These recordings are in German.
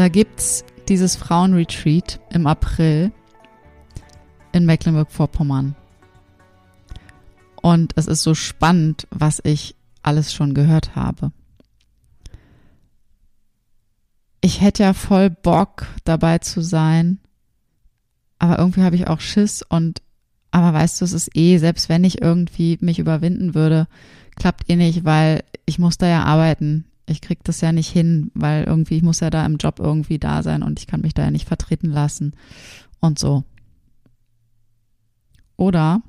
Da gibt's dieses Frauenretreat im April in Mecklenburg-Vorpommern. Und es ist so spannend, was ich alles schon gehört habe. Ich hätte ja voll Bock dabei zu sein, aber irgendwie habe ich auch Schiss und aber weißt du, es ist eh, selbst wenn ich irgendwie mich überwinden würde, klappt eh nicht, weil ich muss da ja arbeiten. Ich krieg das ja nicht hin, weil irgendwie ich muss ja da im Job irgendwie da sein und ich kann mich da ja nicht vertreten lassen und so. Oder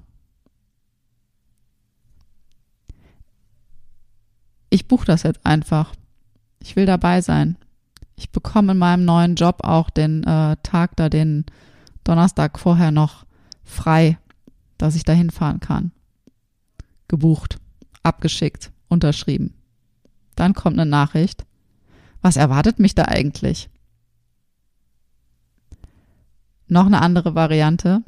ich buche das jetzt einfach. Ich will dabei sein. Ich bekomme in meinem neuen Job auch den äh, Tag da, den Donnerstag vorher noch frei, dass ich da hinfahren kann. Gebucht, abgeschickt, unterschrieben. Dann kommt eine Nachricht. Was erwartet mich da eigentlich? Noch eine andere Variante.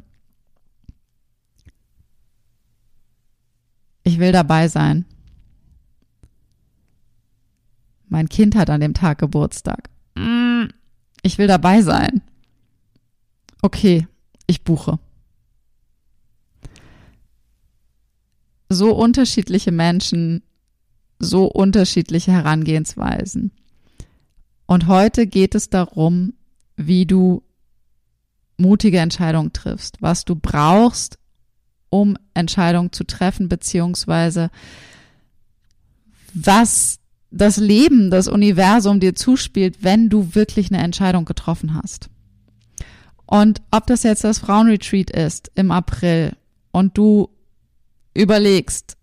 Ich will dabei sein. Mein Kind hat an dem Tag Geburtstag. Mm, ich will dabei sein. Okay, ich buche. So unterschiedliche Menschen, so unterschiedliche Herangehensweisen. Und heute geht es darum, wie du mutige Entscheidungen triffst, was du brauchst, um Entscheidungen zu treffen, beziehungsweise was das Leben, das Universum dir zuspielt, wenn du wirklich eine Entscheidung getroffen hast. Und ob das jetzt das Frauenretreat ist im April und du überlegst,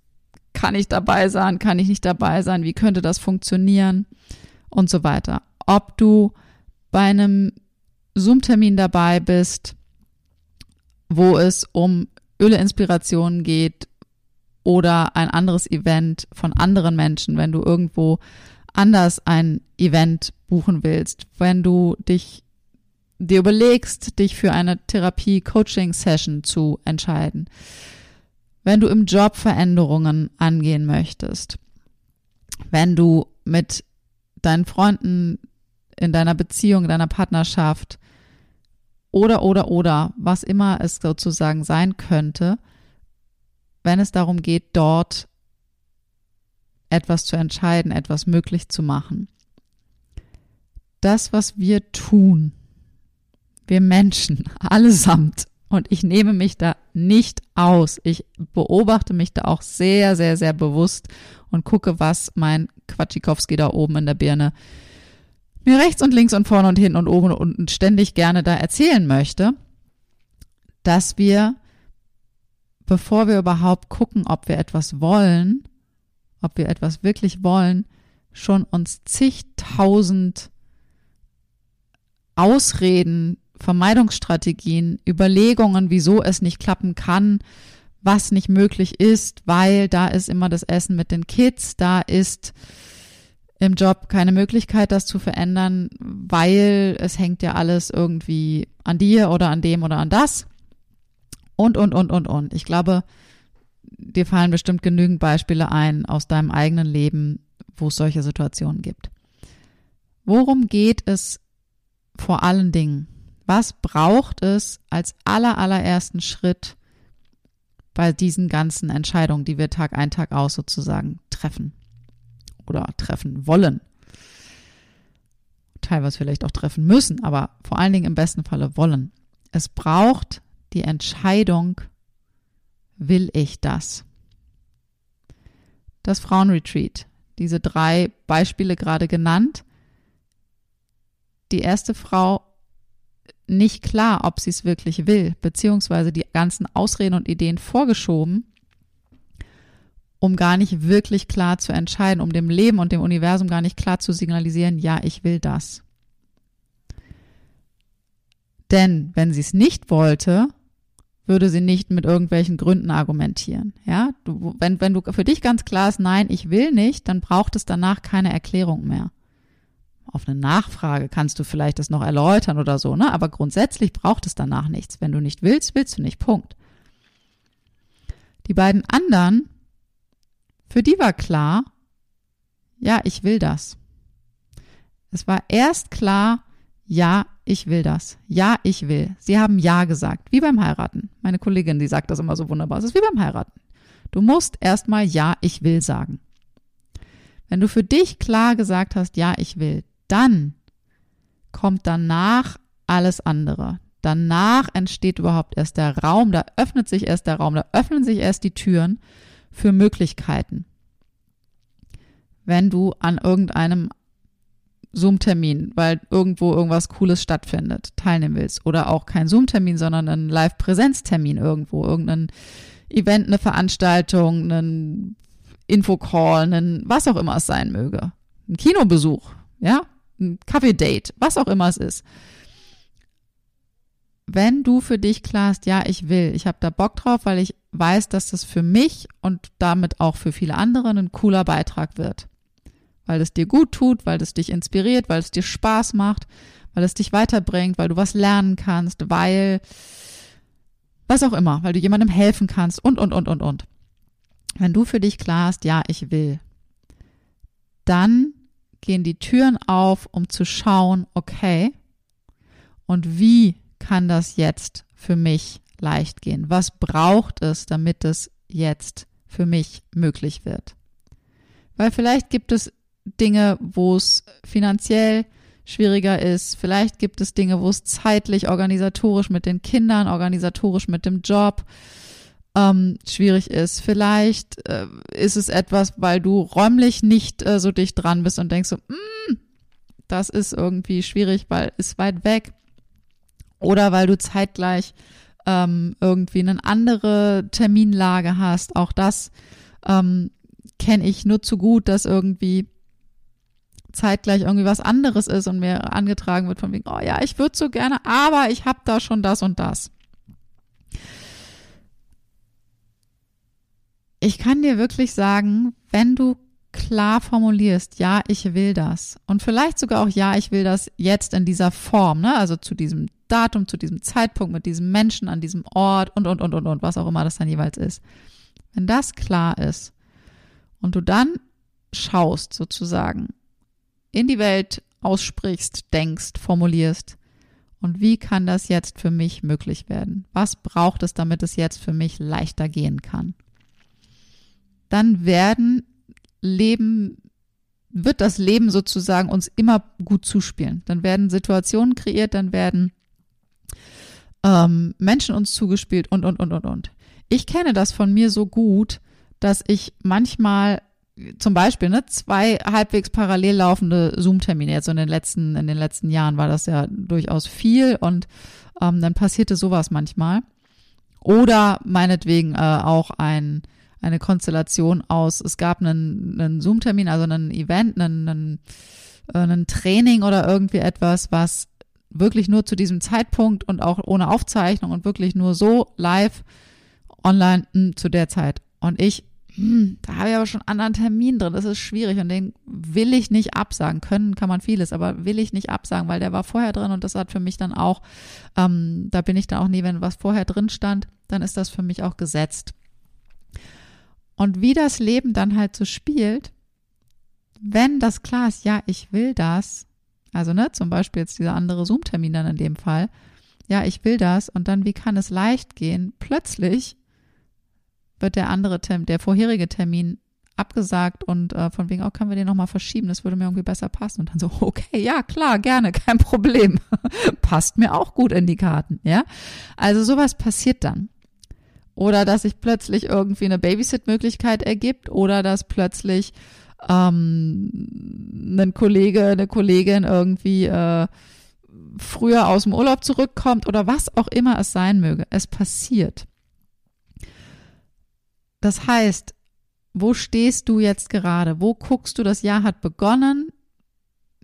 kann ich dabei sein, kann ich nicht dabei sein, wie könnte das funktionieren und so weiter. Ob du bei einem Zoom-Termin dabei bist, wo es um Öle-Inspirationen geht, oder ein anderes Event von anderen Menschen, wenn du irgendwo anders ein Event buchen willst, wenn du dich dir überlegst, dich für eine Therapie-Coaching-Session zu entscheiden, wenn du im Job Veränderungen angehen möchtest, wenn du mit deinen Freunden in deiner Beziehung, in deiner Partnerschaft oder, oder, oder, was immer es sozusagen sein könnte, wenn es darum geht, dort etwas zu entscheiden, etwas möglich zu machen. Das, was wir tun, wir Menschen, allesamt, und ich nehme mich da nicht aus. Ich beobachte mich da auch sehr, sehr, sehr bewusst und gucke, was mein Quatschikowski da oben in der Birne mir rechts und links und vorne und hinten und oben und unten ständig gerne da erzählen möchte, dass wir bevor wir überhaupt gucken, ob wir etwas wollen, ob wir etwas wirklich wollen, schon uns zigtausend Ausreden, Vermeidungsstrategien, Überlegungen, wieso es nicht klappen kann, was nicht möglich ist, weil da ist immer das Essen mit den Kids, da ist im Job keine Möglichkeit, das zu verändern, weil es hängt ja alles irgendwie an dir oder an dem oder an das. Und, und, und, und, und. Ich glaube, dir fallen bestimmt genügend Beispiele ein aus deinem eigenen Leben, wo es solche Situationen gibt. Worum geht es vor allen Dingen? Was braucht es als aller, allerersten Schritt bei diesen ganzen Entscheidungen, die wir Tag ein, Tag aus sozusagen treffen oder treffen wollen? Teilweise vielleicht auch treffen müssen, aber vor allen Dingen im besten Falle wollen. Es braucht die Entscheidung, will ich das? Das Frauenretreat, diese drei Beispiele gerade genannt. Die erste Frau nicht klar, ob sie es wirklich will, beziehungsweise die ganzen Ausreden und Ideen vorgeschoben, um gar nicht wirklich klar zu entscheiden, um dem Leben und dem Universum gar nicht klar zu signalisieren, ja, ich will das. Denn wenn sie es nicht wollte, würde sie nicht mit irgendwelchen Gründen argumentieren. Ja, du, wenn, wenn du für dich ganz klar ist, nein, ich will nicht, dann braucht es danach keine Erklärung mehr. Auf eine Nachfrage kannst du vielleicht das noch erläutern oder so, ne? Aber grundsätzlich braucht es danach nichts. Wenn du nicht willst, willst du nicht. Punkt. Die beiden anderen, für die war klar, ja, ich will das. Es war erst klar, ja, ich will das. Ja, ich will. Sie haben Ja gesagt, wie beim Heiraten. Meine Kollegin, die sagt das immer so wunderbar. Es ist wie beim Heiraten. Du musst erstmal Ja, ich will sagen. Wenn du für dich klar gesagt hast, ja, ich will, dann kommt danach alles andere. Danach entsteht überhaupt erst der Raum, da öffnet sich erst der Raum, da öffnen sich erst die Türen für Möglichkeiten. Wenn du an irgendeinem Zoom-Termin, weil irgendwo irgendwas Cooles stattfindet, teilnehmen willst. Oder auch kein Zoom-Termin, sondern ein Live-Präsenz-Termin irgendwo, irgendein Event, eine Veranstaltung, einen Infocall, einen, was auch immer es sein möge. Ein Kinobesuch, ja, ein Kaffee-Date, was auch immer es ist. Wenn du für dich klar hast, ja, ich will, ich habe da Bock drauf, weil ich weiß, dass das für mich und damit auch für viele andere ein cooler Beitrag wird weil es dir gut tut, weil es dich inspiriert, weil es dir Spaß macht, weil es dich weiterbringt, weil du was lernen kannst, weil was auch immer, weil du jemandem helfen kannst und, und, und, und, und. Wenn du für dich klar hast, ja, ich will, dann gehen die Türen auf, um zu schauen, okay, und wie kann das jetzt für mich leicht gehen? Was braucht es, damit es jetzt für mich möglich wird? Weil vielleicht gibt es Dinge, wo es finanziell schwieriger ist. Vielleicht gibt es Dinge, wo es zeitlich, organisatorisch mit den Kindern, organisatorisch mit dem Job ähm, schwierig ist. Vielleicht äh, ist es etwas, weil du räumlich nicht äh, so dicht dran bist und denkst so, mm, das ist irgendwie schwierig, weil es weit weg. Oder weil du zeitgleich ähm, irgendwie eine andere Terminlage hast. Auch das ähm, kenne ich nur zu gut, dass irgendwie zeitgleich irgendwie was anderes ist und mir angetragen wird von wegen, oh ja, ich würde so gerne, aber ich habe da schon das und das. Ich kann dir wirklich sagen, wenn du klar formulierst, ja, ich will das und vielleicht sogar auch, ja, ich will das jetzt in dieser Form, ne? also zu diesem Datum, zu diesem Zeitpunkt, mit diesem Menschen, an diesem Ort und, und, und, und, und, was auch immer das dann jeweils ist. Wenn das klar ist und du dann schaust sozusagen, in die Welt aussprichst, denkst, formulierst. Und wie kann das jetzt für mich möglich werden? Was braucht es, damit es jetzt für mich leichter gehen kann? Dann werden Leben, wird das Leben sozusagen uns immer gut zuspielen. Dann werden Situationen kreiert, dann werden ähm, Menschen uns zugespielt und, und, und, und, und. Ich kenne das von mir so gut, dass ich manchmal zum Beispiel ne, zwei halbwegs parallel laufende Zoom-Termine. Jetzt so in den letzten, in den letzten Jahren war das ja durchaus viel und ähm, dann passierte sowas manchmal. Oder meinetwegen äh, auch ein, eine Konstellation aus, es gab einen, einen Zoom-Termin, also einen Event, einen, einen, äh, einen Training oder irgendwie etwas, was wirklich nur zu diesem Zeitpunkt und auch ohne Aufzeichnung und wirklich nur so live online mh, hm, zu der Zeit. Und ich hm, da habe ich aber schon einen anderen Termin drin, das ist schwierig und den will ich nicht absagen. Können kann man vieles, aber will ich nicht absagen, weil der war vorher drin und das hat für mich dann auch, ähm, da bin ich dann auch nie, wenn was vorher drin stand, dann ist das für mich auch gesetzt. Und wie das Leben dann halt so spielt, wenn das klar ist, ja, ich will das, also ne, zum Beispiel jetzt dieser andere Zoom-Termin dann in dem Fall, ja, ich will das und dann, wie kann es leicht gehen? Plötzlich wird der andere Termin, der vorherige Termin abgesagt und äh, von wegen, oh, können wir den nochmal verschieben, das würde mir irgendwie besser passen. Und dann so, okay, ja, klar, gerne, kein Problem. Passt mir auch gut in die Karten, ja. Also sowas passiert dann. Oder dass sich plötzlich irgendwie eine Babysit-Möglichkeit ergibt oder dass plötzlich ähm, ein Kollege, eine Kollegin irgendwie äh, früher aus dem Urlaub zurückkommt oder was auch immer es sein möge. Es passiert. Das heißt, wo stehst du jetzt gerade? Wo guckst du, das Jahr hat begonnen?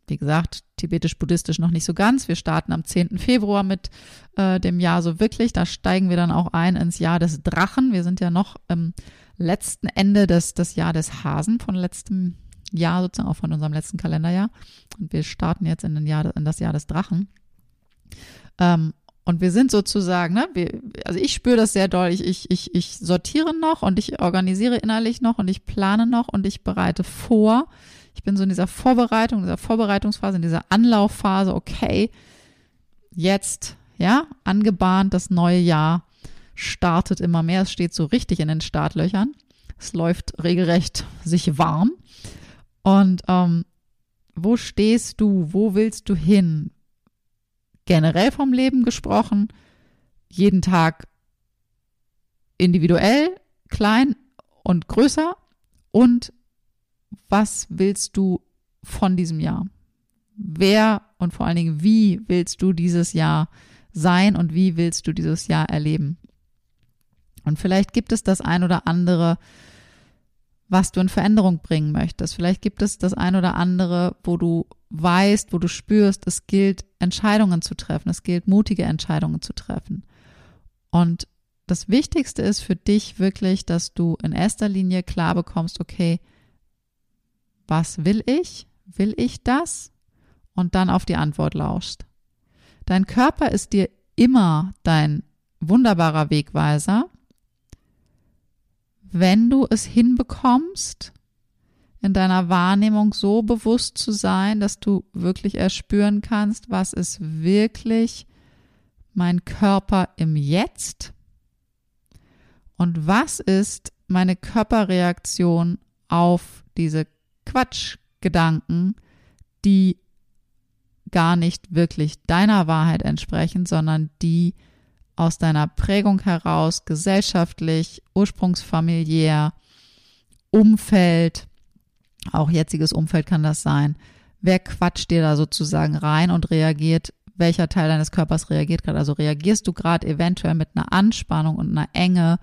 Wie gesagt, tibetisch-buddhistisch noch nicht so ganz. Wir starten am 10. Februar mit äh, dem Jahr so wirklich. Da steigen wir dann auch ein ins Jahr des Drachen. Wir sind ja noch im letzten Ende des, des Jahr des Hasen von letztem Jahr, sozusagen auch von unserem letzten Kalenderjahr. Und wir starten jetzt in, Jahr, in das Jahr des Drachen. Ähm, und wir sind sozusagen, ne, wir, also ich spüre das sehr doll. Ich, ich, ich, ich sortiere noch und ich organisiere innerlich noch und ich plane noch und ich bereite vor. Ich bin so in dieser Vorbereitung, dieser Vorbereitungsphase, in dieser Anlaufphase, okay, jetzt, ja, angebahnt, das neue Jahr startet immer mehr. Es steht so richtig in den Startlöchern. Es läuft regelrecht sich warm. Und ähm, wo stehst du? Wo willst du hin? generell vom Leben gesprochen, jeden Tag individuell, klein und größer und was willst du von diesem Jahr? Wer und vor allen Dingen, wie willst du dieses Jahr sein und wie willst du dieses Jahr erleben? Und vielleicht gibt es das ein oder andere, was du in Veränderung bringen möchtest. Vielleicht gibt es das ein oder andere, wo du weißt, wo du spürst, es gilt, Entscheidungen zu treffen, es gilt, mutige Entscheidungen zu treffen. Und das Wichtigste ist für dich wirklich, dass du in erster Linie klar bekommst, okay, was will ich? Will ich das? Und dann auf die Antwort lauschst. Dein Körper ist dir immer dein wunderbarer Wegweiser, wenn du es hinbekommst, in deiner Wahrnehmung so bewusst zu sein, dass du wirklich erspüren kannst, was ist wirklich mein Körper im Jetzt und was ist meine Körperreaktion auf diese Quatschgedanken, die gar nicht wirklich deiner Wahrheit entsprechen, sondern die aus deiner Prägung heraus, gesellschaftlich, ursprungsfamiliär, Umfeld, auch jetziges Umfeld kann das sein. Wer quatscht dir da sozusagen rein und reagiert? Welcher Teil deines Körpers reagiert gerade? Also reagierst du gerade eventuell mit einer Anspannung und einer Enge,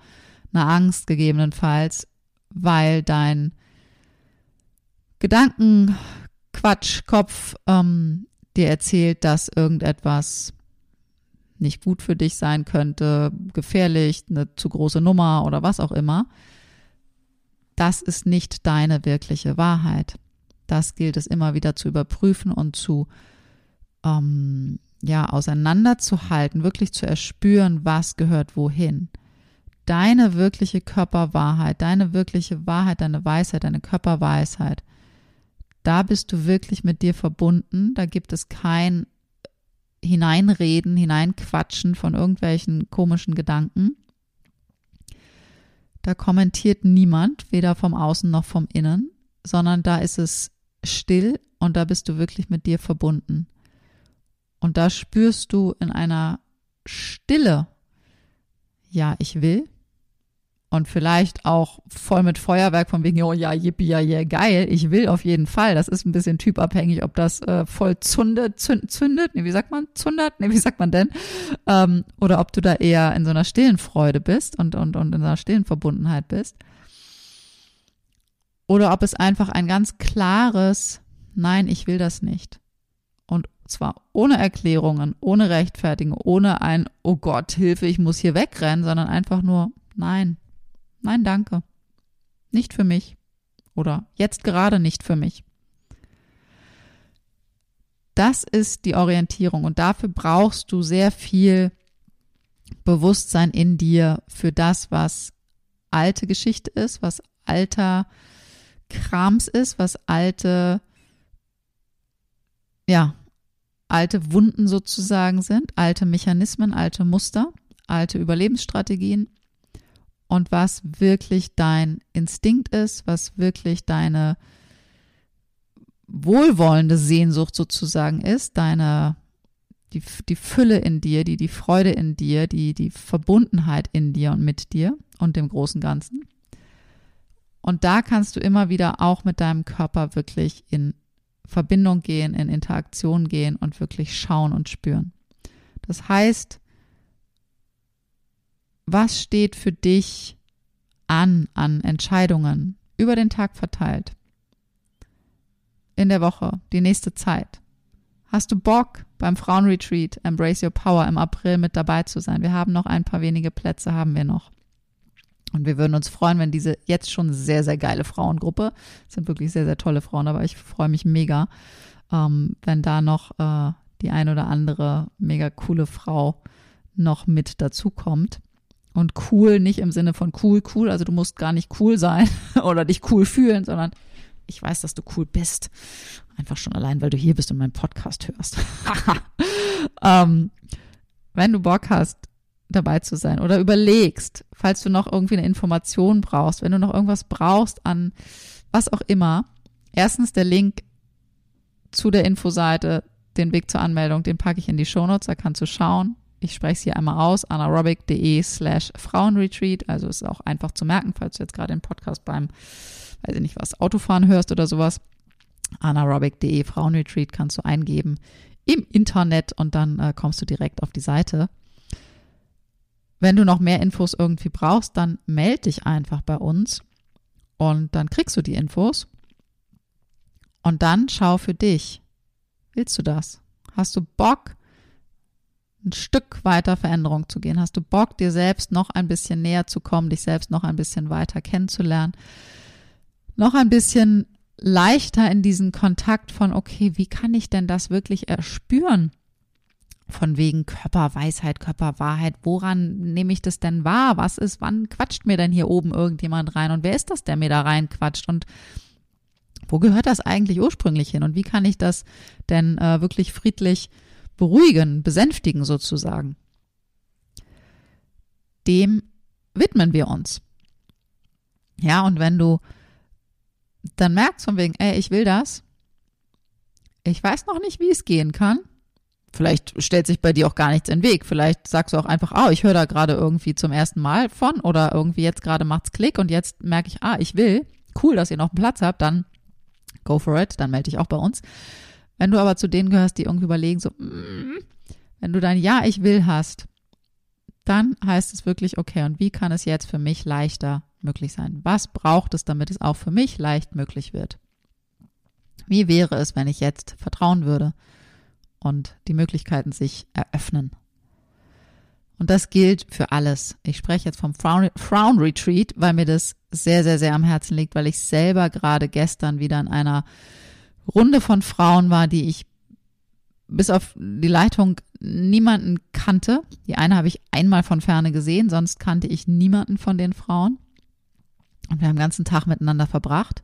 einer Angst gegebenenfalls, weil dein Gedankenquatschkopf ähm, dir erzählt, dass irgendetwas nicht gut für dich sein könnte, gefährlich, eine zu große Nummer oder was auch immer das ist nicht deine wirkliche Wahrheit. Das gilt es immer wieder zu überprüfen und zu ähm, ja auseinanderzuhalten, wirklich zu erspüren, was gehört wohin. Deine wirkliche Körperwahrheit, deine wirkliche Wahrheit, deine Weisheit, deine Körperweisheit, da bist du wirklich mit dir verbunden. Da gibt es kein Hineinreden, Hineinquatschen von irgendwelchen komischen Gedanken. Da kommentiert niemand, weder vom Außen noch vom Innen, sondern da ist es still und da bist du wirklich mit dir verbunden. Und da spürst du in einer Stille, ja, ich will, und vielleicht auch voll mit Feuerwerk von wegen, oh ja, yippie, ja, yeah, geil, ich will auf jeden Fall. Das ist ein bisschen typabhängig, ob das äh, voll zündet, zündet, nee, wie sagt man, zundert, nee, wie sagt man denn? Ähm, oder ob du da eher in so einer stillen Freude bist und, und, und in einer stillen Verbundenheit bist. Oder ob es einfach ein ganz klares, nein, ich will das nicht. Und zwar ohne Erklärungen, ohne Rechtfertigung, ohne ein, oh Gott, Hilfe, ich muss hier wegrennen, sondern einfach nur, nein, Nein, danke. Nicht für mich. Oder jetzt gerade nicht für mich. Das ist die Orientierung und dafür brauchst du sehr viel Bewusstsein in dir für das, was alte Geschichte ist, was alter Krams ist, was alte, ja, alte Wunden sozusagen sind, alte Mechanismen, alte Muster, alte Überlebensstrategien und was wirklich dein Instinkt ist, was wirklich deine wohlwollende Sehnsucht sozusagen ist, deine die, die Fülle in dir, die, die Freude in dir, die, die Verbundenheit in dir und mit dir und dem großen Ganzen. Und da kannst du immer wieder auch mit deinem Körper wirklich in Verbindung gehen, in Interaktion gehen und wirklich schauen und spüren. Das heißt, was steht für dich an an Entscheidungen über den Tag verteilt? In der Woche, die nächste Zeit. Hast du Bock, beim Frauenretreat Embrace Your Power im April mit dabei zu sein? Wir haben noch ein paar wenige Plätze, haben wir noch. Und wir würden uns freuen, wenn diese jetzt schon sehr, sehr geile Frauengruppe, sind wirklich sehr, sehr tolle Frauen, aber ich freue mich mega, ähm, wenn da noch äh, die ein oder andere mega coole Frau noch mit dazukommt. Und cool nicht im Sinne von cool, cool, also du musst gar nicht cool sein oder dich cool fühlen, sondern ich weiß, dass du cool bist. Einfach schon allein, weil du hier bist und meinen Podcast hörst. ähm, wenn du Bock hast, dabei zu sein oder überlegst, falls du noch irgendwie eine Information brauchst, wenn du noch irgendwas brauchst an was auch immer. Erstens der Link zu der Infoseite, den Weg zur Anmeldung, den packe ich in die Shownotes, da kannst du schauen. Ich spreche es hier einmal aus, anaerobic.de slash Frauenretreat. Also ist auch einfach zu merken, falls du jetzt gerade den Podcast beim, weiß ich nicht was, Autofahren hörst oder sowas. anaerobic.de Frauenretreat kannst du eingeben im Internet und dann äh, kommst du direkt auf die Seite. Wenn du noch mehr Infos irgendwie brauchst, dann melde dich einfach bei uns und dann kriegst du die Infos. Und dann schau für dich. Willst du das? Hast du Bock, ein Stück weiter Veränderung zu gehen? Hast du Bock, dir selbst noch ein bisschen näher zu kommen, dich selbst noch ein bisschen weiter kennenzulernen? Noch ein bisschen leichter in diesen Kontakt von, okay, wie kann ich denn das wirklich erspüren? Von wegen Körperweisheit, Körperwahrheit. Woran nehme ich das denn wahr? Was ist, wann quatscht mir denn hier oben irgendjemand rein? Und wer ist das, der mir da reinquatscht? Und wo gehört das eigentlich ursprünglich hin? Und wie kann ich das denn äh, wirklich friedlich beruhigen, besänftigen sozusagen? Dem widmen wir uns. Ja, und wenn du dann merkst von wegen, ey, ich will das, ich weiß noch nicht, wie es gehen kann, Vielleicht stellt sich bei dir auch gar nichts in den Weg. Vielleicht sagst du auch einfach, oh, ich höre da gerade irgendwie zum ersten Mal von oder irgendwie jetzt gerade macht's Klick und jetzt merke ich, ah, ich will. Cool, dass ihr noch einen Platz habt, dann go for it, dann melde dich auch bei uns. Wenn du aber zu denen gehörst, die irgendwie überlegen, so, mm, wenn du dein Ja, ich will hast, dann heißt es wirklich, okay, und wie kann es jetzt für mich leichter möglich sein? Was braucht es, damit es auch für mich leicht möglich wird? Wie wäre es, wenn ich jetzt vertrauen würde? und die Möglichkeiten sich eröffnen. Und das gilt für alles. Ich spreche jetzt vom Frown, Frown Retreat, weil mir das sehr, sehr, sehr am Herzen liegt, weil ich selber gerade gestern wieder in einer Runde von Frauen war, die ich bis auf die Leitung niemanden kannte. Die eine habe ich einmal von ferne gesehen, sonst kannte ich niemanden von den Frauen. Und wir haben den ganzen Tag miteinander verbracht.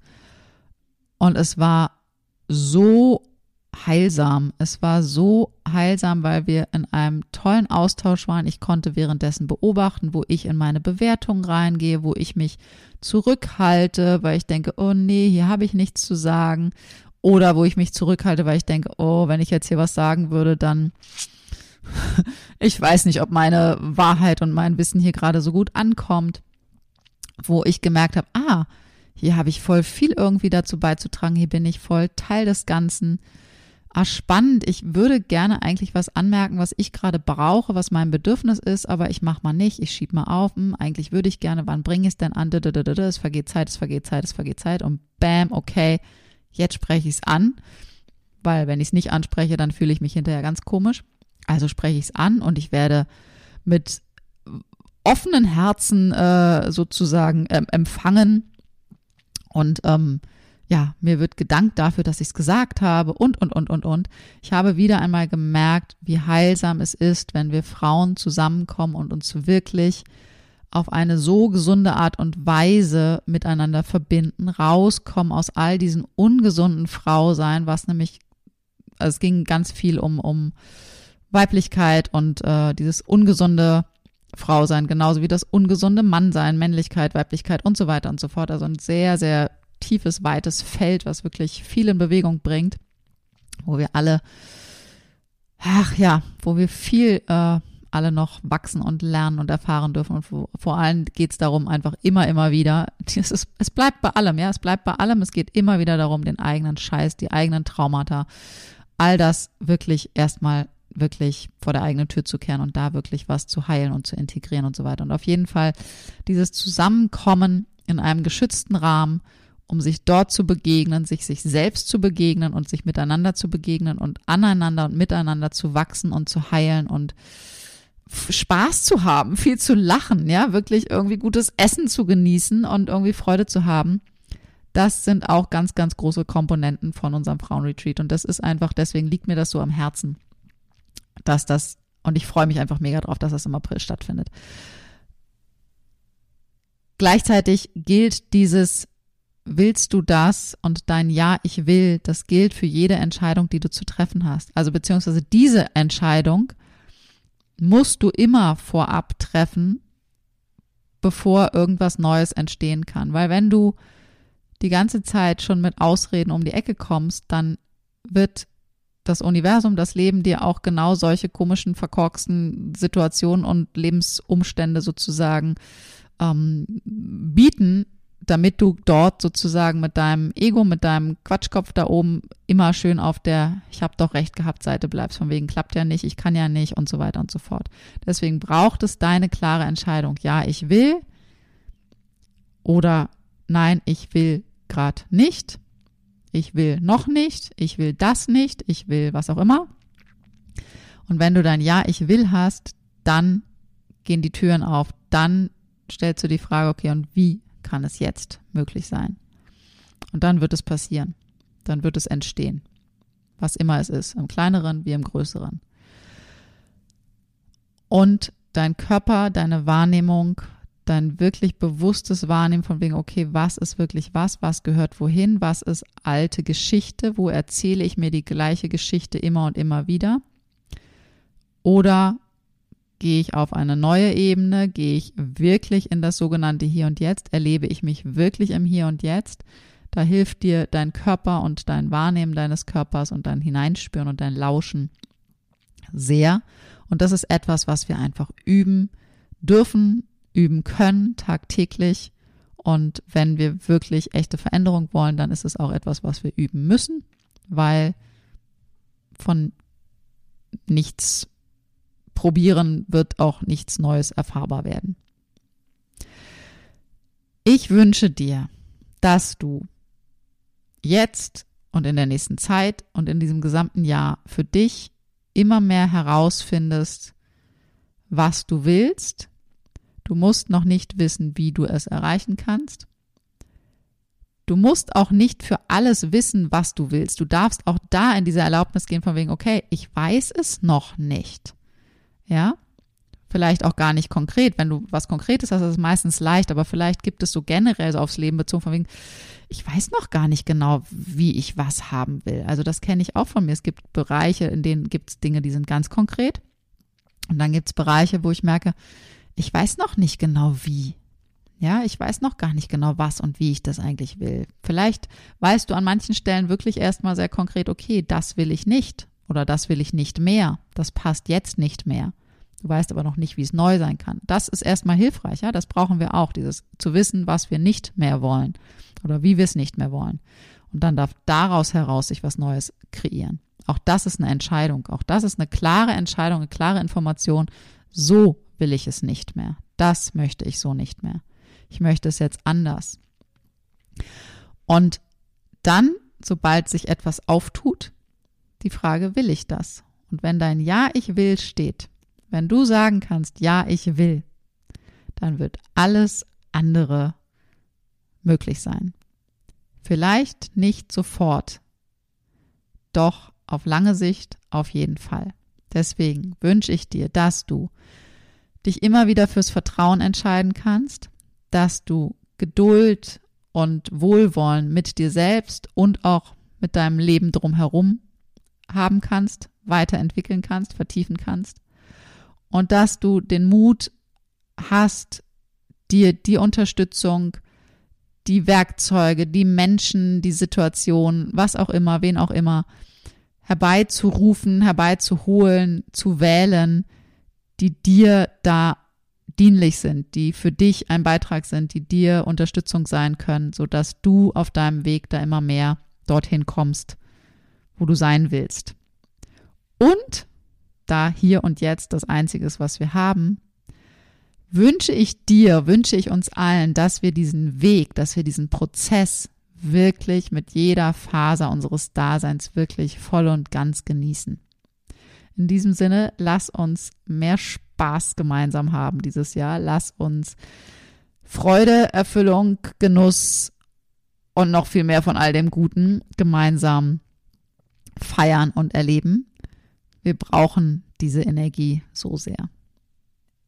Und es war so heilsam. Es war so heilsam, weil wir in einem tollen Austausch waren. Ich konnte währenddessen beobachten, wo ich in meine Bewertung reingehe, wo ich mich zurückhalte, weil ich denke, oh nee, hier habe ich nichts zu sagen. Oder wo ich mich zurückhalte, weil ich denke, oh, wenn ich jetzt hier was sagen würde, dann ich weiß nicht, ob meine Wahrheit und mein Wissen hier gerade so gut ankommt. Wo ich gemerkt habe, ah, hier habe ich voll viel irgendwie dazu beizutragen, hier bin ich voll Teil des Ganzen. Ah, spannend, ich würde gerne eigentlich was anmerken, was ich gerade brauche, was mein Bedürfnis ist, aber ich mache mal nicht, ich schieb mal auf, hm, eigentlich würde ich gerne, wann bringe ich es denn an? Es vergeht Zeit, es vergeht Zeit, es vergeht Zeit und bam, okay, jetzt spreche ich es an, weil wenn ich es nicht anspreche, dann fühle ich mich hinterher ganz komisch. Also spreche ich es an und ich werde mit offenen Herzen äh, sozusagen äh, empfangen und ähm, ja, mir wird gedankt dafür, dass ich es gesagt habe und, und, und, und, und. Ich habe wieder einmal gemerkt, wie heilsam es ist, wenn wir Frauen zusammenkommen und uns wirklich auf eine so gesunde Art und Weise miteinander verbinden, rauskommen aus all diesen ungesunden Frausein, was nämlich, also es ging ganz viel um, um Weiblichkeit und äh, dieses ungesunde Frau sein, genauso wie das ungesunde Mann sein, Männlichkeit, Weiblichkeit und so weiter und so fort. Also ein sehr, sehr tiefes, weites Feld, was wirklich viel in Bewegung bringt, wo wir alle, ach ja, wo wir viel äh, alle noch wachsen und lernen und erfahren dürfen. Und vor allem geht es darum, einfach immer, immer wieder, es, ist, es bleibt bei allem, ja, es bleibt bei allem, es geht immer wieder darum, den eigenen Scheiß, die eigenen Traumata, all das wirklich erstmal wirklich vor der eigenen Tür zu kehren und da wirklich was zu heilen und zu integrieren und so weiter. Und auf jeden Fall dieses Zusammenkommen in einem geschützten Rahmen, um sich dort zu begegnen, sich sich selbst zu begegnen und sich miteinander zu begegnen und aneinander und miteinander zu wachsen und zu heilen und Spaß zu haben, viel zu lachen, ja, wirklich irgendwie gutes Essen zu genießen und irgendwie Freude zu haben. Das sind auch ganz, ganz große Komponenten von unserem Frauenretreat. Und das ist einfach, deswegen liegt mir das so am Herzen, dass das, und ich freue mich einfach mega drauf, dass das im April stattfindet. Gleichzeitig gilt dieses Willst du das und dein Ja, ich will, das gilt für jede Entscheidung, die du zu treffen hast. Also beziehungsweise diese Entscheidung musst du immer vorab treffen, bevor irgendwas Neues entstehen kann. Weil wenn du die ganze Zeit schon mit Ausreden um die Ecke kommst, dann wird das Universum, das Leben dir auch genau solche komischen, verkorksten Situationen und Lebensumstände sozusagen ähm, bieten, damit du dort sozusagen mit deinem Ego, mit deinem Quatschkopf da oben immer schön auf der Ich habe doch recht gehabt Seite bleibst, von wegen klappt ja nicht, ich kann ja nicht und so weiter und so fort. Deswegen braucht es deine klare Entscheidung. Ja, ich will oder nein, ich will gerade nicht ich will noch nicht, ich will das nicht, ich will was auch immer. Und wenn du dein Ja, ich will hast, dann gehen die Türen auf. Dann stellst du die Frage, okay, und wie kann es jetzt möglich sein? Und dann wird es passieren. Dann wird es entstehen. Was immer es ist, im kleineren wie im größeren. Und dein Körper, deine Wahrnehmung, dein wirklich bewusstes Wahrnehmen von wegen, okay, was ist wirklich was, was gehört wohin, was ist alte Geschichte, wo erzähle ich mir die gleiche Geschichte immer und immer wieder? Oder gehe ich auf eine neue Ebene, gehe ich wirklich in das sogenannte Hier und Jetzt, erlebe ich mich wirklich im Hier und Jetzt? Da hilft dir dein Körper und dein Wahrnehmen deines Körpers und dein Hineinspüren und dein Lauschen sehr. Und das ist etwas, was wir einfach üben dürfen, üben können tagtäglich. Und wenn wir wirklich echte Veränderung wollen, dann ist es auch etwas, was wir üben müssen, weil von nichts probieren wird auch nichts Neues erfahrbar werden. Ich wünsche dir, dass du jetzt und in der nächsten Zeit und in diesem gesamten Jahr für dich immer mehr herausfindest, was du willst, Du musst noch nicht wissen, wie du es erreichen kannst. Du musst auch nicht für alles wissen, was du willst. Du darfst auch da in diese Erlaubnis gehen von wegen, okay, ich weiß es noch nicht. Ja? Vielleicht auch gar nicht konkret. Wenn du was Konkretes hast, ist es meistens leicht, aber vielleicht gibt es so generell so aufs Leben bezogen von wegen, ich weiß noch gar nicht genau, wie ich was haben will. Also das kenne ich auch von mir. Es gibt Bereiche, in denen gibt es Dinge, die sind ganz konkret. Und dann gibt es Bereiche, wo ich merke, ich weiß noch nicht genau wie. Ja, ich weiß noch gar nicht genau, was und wie ich das eigentlich will. Vielleicht weißt du an manchen Stellen wirklich erstmal sehr konkret, okay, das will ich nicht oder das will ich nicht mehr. Das passt jetzt nicht mehr. Du weißt aber noch nicht, wie es neu sein kann. Das ist erstmal hilfreich, ja. Das brauchen wir auch, dieses zu wissen, was wir nicht mehr wollen oder wie wir es nicht mehr wollen. Und dann darf daraus heraus sich was Neues kreieren. Auch das ist eine Entscheidung. Auch das ist eine klare Entscheidung, eine klare Information. So will ich es nicht mehr. Das möchte ich so nicht mehr. Ich möchte es jetzt anders. Und dann, sobald sich etwas auftut, die Frage, will ich das? Und wenn dein Ja, ich will steht, wenn du sagen kannst, ja, ich will, dann wird alles andere möglich sein. Vielleicht nicht sofort, doch auf lange Sicht auf jeden Fall. Deswegen wünsche ich dir, dass du dich immer wieder fürs Vertrauen entscheiden kannst, dass du Geduld und Wohlwollen mit dir selbst und auch mit deinem Leben drumherum haben kannst, weiterentwickeln kannst, vertiefen kannst und dass du den Mut hast dir die Unterstützung, die Werkzeuge, die Menschen, die Situation, was auch immer, wen auch immer, herbeizurufen, herbeizuholen, zu wählen, die dir da dienlich sind, die für dich ein Beitrag sind, die dir Unterstützung sein können, so dass du auf deinem Weg da immer mehr dorthin kommst, wo du sein willst. Und da hier und jetzt das Einzige ist, was wir haben, wünsche ich dir, wünsche ich uns allen, dass wir diesen Weg, dass wir diesen Prozess wirklich mit jeder Faser unseres Daseins wirklich voll und ganz genießen. In diesem Sinne, lass uns mehr Spaß gemeinsam haben dieses Jahr. Lass uns Freude, Erfüllung, Genuss und noch viel mehr von all dem Guten gemeinsam feiern und erleben. Wir brauchen diese Energie so sehr.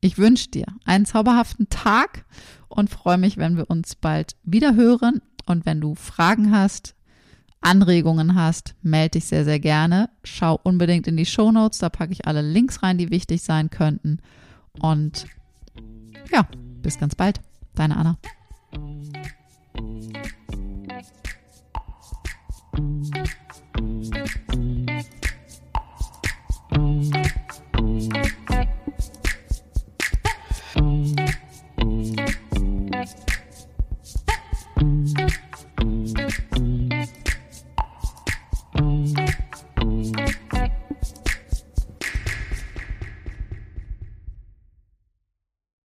Ich wünsche dir einen zauberhaften Tag und freue mich, wenn wir uns bald wieder hören. Und wenn du Fragen hast, Anregungen hast, melde dich sehr, sehr gerne. Schau unbedingt in die Show Notes, da packe ich alle Links rein, die wichtig sein könnten. Und ja, bis ganz bald. Deine Anna.